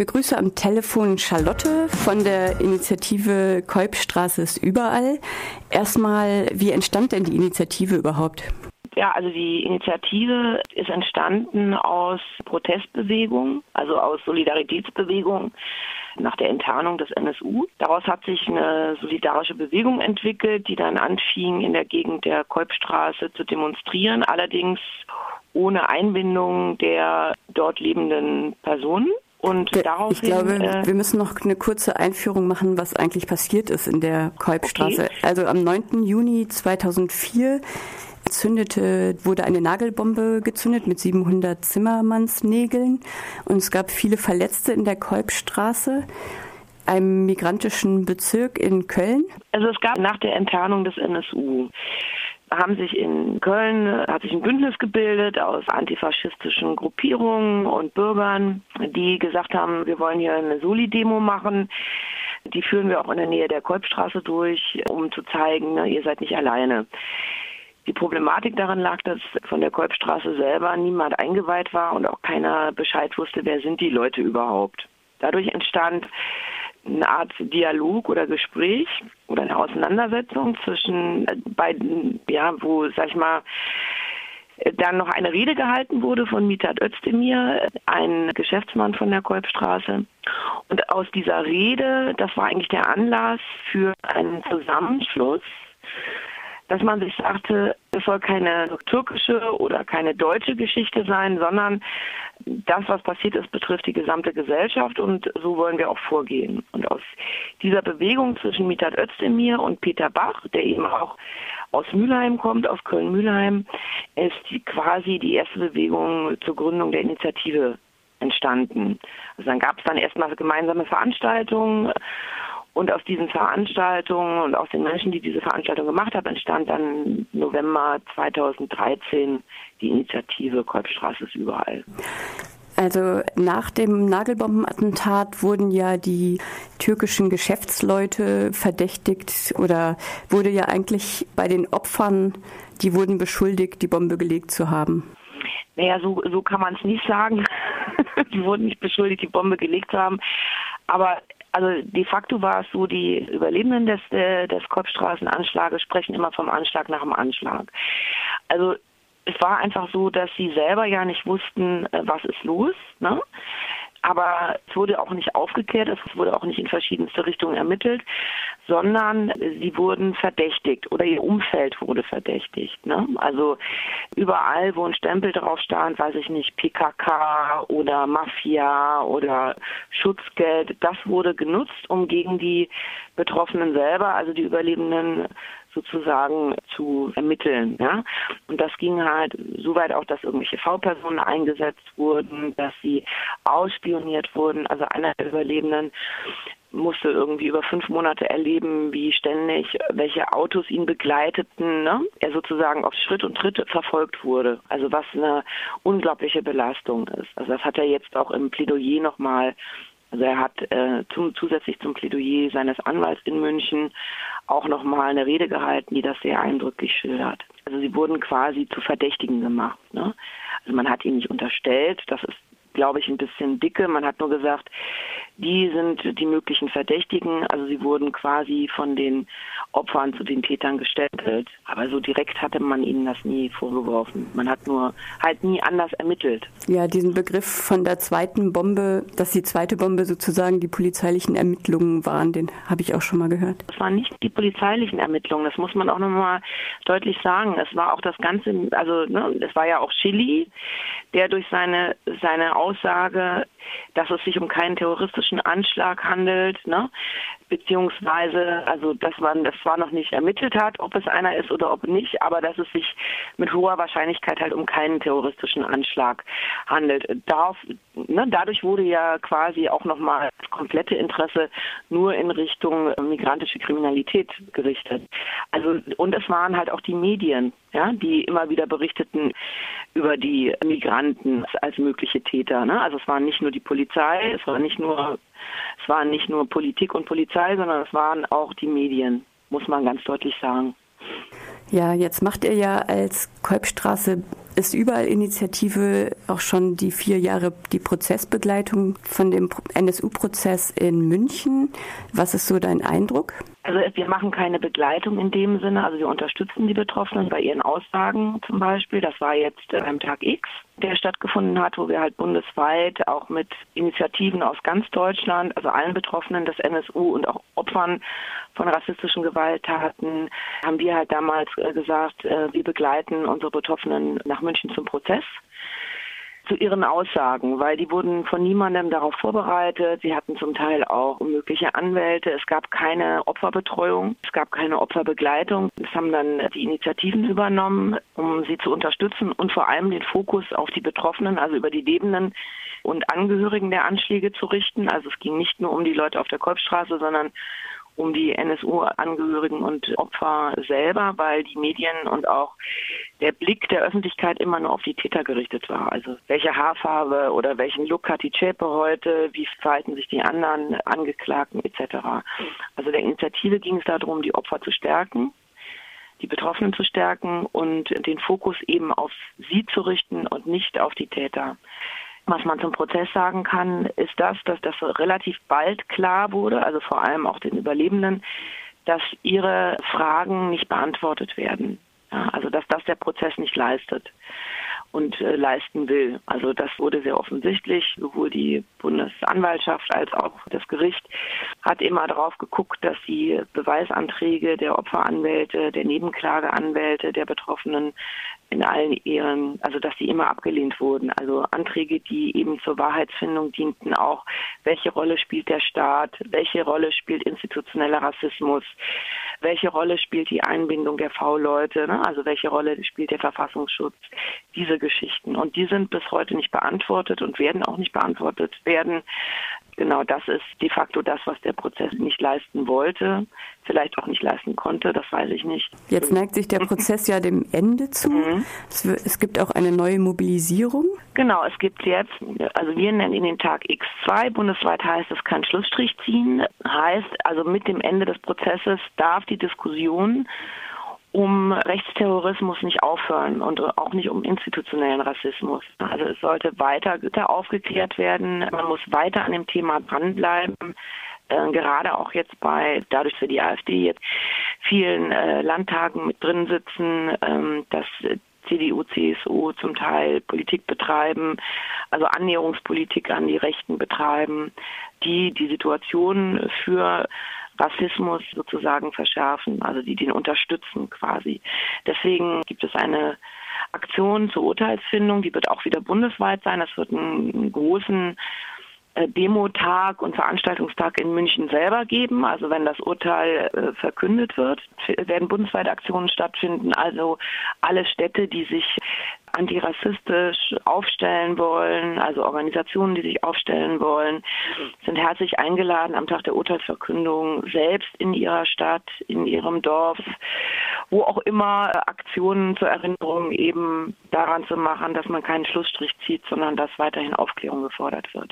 begrüße am Telefon Charlotte von der Initiative Kolbstraße ist überall. Erstmal, wie entstand denn die Initiative überhaupt? Ja, also die Initiative ist entstanden aus Protestbewegungen, also aus Solidaritätsbewegungen nach der Enttarnung des NSU. Daraus hat sich eine solidarische Bewegung entwickelt, die dann anfing, in der Gegend der Kolbstraße zu demonstrieren, allerdings ohne Einbindung der dort lebenden Personen. Und daraufhin, ich glaube, äh, wir müssen noch eine kurze Einführung machen, was eigentlich passiert ist in der Kolbstraße. Okay. Also am 9. Juni 2004 zündete, wurde eine Nagelbombe gezündet mit 700 Zimmermannsnägeln und es gab viele Verletzte in der Kolbstraße einem migrantischen Bezirk in Köln? Also es gab nach der Enttarnung des NSU haben sich in Köln hat sich ein Bündnis gebildet aus antifaschistischen Gruppierungen und Bürgern, die gesagt haben, wir wollen hier eine Soli-Demo machen. Die führen wir auch in der Nähe der Kolbstraße durch, um zu zeigen, ne, ihr seid nicht alleine. Die Problematik daran lag, dass von der Kolbstraße selber niemand eingeweiht war und auch keiner Bescheid wusste, wer sind die Leute überhaupt. Dadurch entstand eine Art Dialog oder Gespräch oder eine Auseinandersetzung zwischen beiden, ja, wo, sag ich mal, dann noch eine Rede gehalten wurde von Mithat Özdemir, ein Geschäftsmann von der Kolbstraße. Und aus dieser Rede, das war eigentlich der Anlass für einen Zusammenschluss dass man sich sagte, es soll keine türkische oder keine deutsche Geschichte sein, sondern das, was passiert ist, betrifft die gesamte Gesellschaft und so wollen wir auch vorgehen. Und aus dieser Bewegung zwischen Mithat Özdemir und Peter Bach, der eben auch aus Mülheim kommt, aus Köln-Mülheim, ist die, quasi die erste Bewegung zur Gründung der Initiative entstanden. Also dann gab es dann erstmal gemeinsame Veranstaltungen und aus diesen Veranstaltungen und aus den Menschen, die diese Veranstaltung gemacht haben, entstand dann November 2013 die Initiative Kolbstraße ist überall. Also nach dem Nagelbombenattentat wurden ja die türkischen Geschäftsleute verdächtigt oder wurde ja eigentlich bei den Opfern, die wurden beschuldigt, die Bombe gelegt zu haben. Naja, so, so kann man es nicht sagen. die wurden nicht beschuldigt, die Bombe gelegt zu haben. Aber also de facto war es so, die Überlebenden des, äh, des Kopfstraßenanschlages sprechen immer vom Anschlag nach dem Anschlag. Also es war einfach so, dass sie selber ja nicht wussten, äh, was ist los. Ne? Aber es wurde auch nicht aufgeklärt, es wurde auch nicht in verschiedenste Richtungen ermittelt, sondern sie wurden verdächtigt oder ihr Umfeld wurde verdächtigt. Ne? Also überall, wo ein Stempel drauf stand, weiß ich nicht, PKK oder Mafia oder Schutzgeld, das wurde genutzt, um gegen die Betroffenen selber, also die Überlebenden, sozusagen zu ermitteln. Ja? Und das ging halt so weit auch, dass irgendwelche V-Personen eingesetzt wurden, dass sie ausspioniert wurden. Also einer der Überlebenden musste irgendwie über fünf Monate erleben, wie ständig welche Autos ihn begleiteten. Ne? Er sozusagen auf Schritt und Tritt verfolgt wurde. Also was eine unglaubliche Belastung ist. Also das hat er jetzt auch im Plädoyer nochmal also er hat äh, zum, zusätzlich zum Plädoyer seines Anwalts in München auch nochmal eine Rede gehalten, die das sehr eindrücklich schildert. Also sie wurden quasi zu Verdächtigen gemacht. Ne? Also man hat ihnen nicht unterstellt, das ist glaube ich, ein bisschen dicke. Man hat nur gesagt, die sind die möglichen Verdächtigen. Also sie wurden quasi von den Opfern zu den Tätern gestellt. Aber so direkt hatte man ihnen das nie vorgeworfen. Man hat nur halt nie anders ermittelt. Ja, diesen Begriff von der zweiten Bombe, dass die zweite Bombe sozusagen die polizeilichen Ermittlungen waren, den habe ich auch schon mal gehört. Das waren nicht die polizeilichen Ermittlungen, das muss man auch nochmal deutlich sagen. Es war auch das Ganze, also ne, es war ja auch Chili, der durch seine, seine Aussage, dass es sich um keinen terroristischen Anschlag handelt, ne? beziehungsweise, also dass man das zwar noch nicht ermittelt hat, ob es einer ist oder ob nicht, aber dass es sich mit hoher Wahrscheinlichkeit halt um keinen terroristischen Anschlag handelt. Darauf, ne, dadurch wurde ja quasi auch nochmal das komplette Interesse nur in Richtung migrantische Kriminalität gerichtet. Also und es waren halt auch die Medien, ja, die immer wieder berichteten über die Migranten als mögliche Täter. Ne? Also es waren nicht nur die Polizei, es war nicht nur es waren nicht nur Politik und Polizei, sondern es waren auch die Medien, muss man ganz deutlich sagen. Ja, jetzt macht ihr ja als Kolbstraße ist überall Initiative auch schon die vier Jahre die Prozessbegleitung von dem NSU-Prozess in München. Was ist so dein Eindruck? Also wir machen keine Begleitung in dem Sinne, also wir unterstützen die Betroffenen bei ihren Aussagen zum Beispiel. Das war jetzt am Tag X, der stattgefunden hat, wo wir halt bundesweit auch mit Initiativen aus ganz Deutschland, also allen Betroffenen des NSU und auch Opfern von rassistischen Gewalttaten, haben wir halt damals äh, gesagt, äh, wir begleiten unsere Betroffenen nach München zum Prozess zu ihren Aussagen, weil die wurden von niemandem darauf vorbereitet. Sie hatten zum Teil auch mögliche Anwälte. Es gab keine Opferbetreuung, es gab keine Opferbegleitung. Das haben dann die Initiativen übernommen, um sie zu unterstützen und vor allem den Fokus auf die Betroffenen, also über die Lebenden und Angehörigen der Anschläge zu richten. Also es ging nicht nur um die Leute auf der Kolbstraße, sondern um die NSU-Angehörigen und Opfer selber, weil die Medien und auch der Blick der Öffentlichkeit immer nur auf die Täter gerichtet war. Also welche Haarfarbe oder welchen Look hat die Zschäpe heute, wie verhalten sich die anderen Angeklagten etc. Also der Initiative ging es darum, die Opfer zu stärken die Betroffenen zu stärken und den Fokus eben auf sie zu richten und nicht auf die Täter. Was man zum Prozess sagen kann, ist das, dass das relativ bald klar wurde, also vor allem auch den Überlebenden, dass ihre Fragen nicht beantwortet werden. Ja, also dass das der Prozess nicht leistet und äh, leisten will. Also das wurde sehr offensichtlich. Sowohl die Bundesanwaltschaft als auch das Gericht hat immer darauf geguckt, dass die Beweisanträge der Opferanwälte, der Nebenklageanwälte der Betroffenen in allen Ehren, also dass sie immer abgelehnt wurden. Also Anträge, die eben zur Wahrheitsfindung dienten, auch welche Rolle spielt der Staat, welche Rolle spielt institutioneller Rassismus, welche Rolle spielt die Einbindung der V-Leute, ne? also welche Rolle spielt der Verfassungsschutz, diese Geschichten. Und die sind bis heute nicht beantwortet und werden auch nicht beantwortet werden. Genau das ist de facto das, was der Prozess nicht leisten wollte, vielleicht auch nicht leisten konnte, das weiß ich nicht. Jetzt neigt sich der Prozess ja dem Ende zu. Mhm. Es, es, gibt auch eine neue Mobilisierung. Genau, es gibt jetzt, also wir nennen ihn den Tag X2, bundesweit heißt es kein Schlussstrich ziehen, heißt also mit dem Ende des Prozesses darf die Diskussion um Rechtsterrorismus nicht aufhören und auch nicht um institutionellen Rassismus. Also es sollte weiter aufgeklärt werden. Man muss weiter an dem Thema dranbleiben. Äh, gerade auch jetzt bei, dadurch, dass die AfD jetzt vielen äh, Landtagen mit drin sitzen, ähm, dass CDU, CSU zum Teil Politik betreiben, also Annäherungspolitik an die Rechten betreiben, die die Situation für Rassismus sozusagen verschärfen, also die den unterstützen quasi. Deswegen gibt es eine Aktion zur Urteilsfindung, die wird auch wieder bundesweit sein. Es wird einen großen Demotag und Veranstaltungstag in München selber geben. Also wenn das Urteil äh, verkündet wird, werden bundesweit Aktionen stattfinden. Also alle Städte, die sich antirassistisch aufstellen wollen, also Organisationen, die sich aufstellen wollen, sind herzlich eingeladen, am Tag der Urteilsverkündung selbst in ihrer Stadt, in ihrem Dorf, wo auch immer Aktionen zur Erinnerung eben daran zu machen, dass man keinen Schlussstrich zieht, sondern dass weiterhin Aufklärung gefordert wird.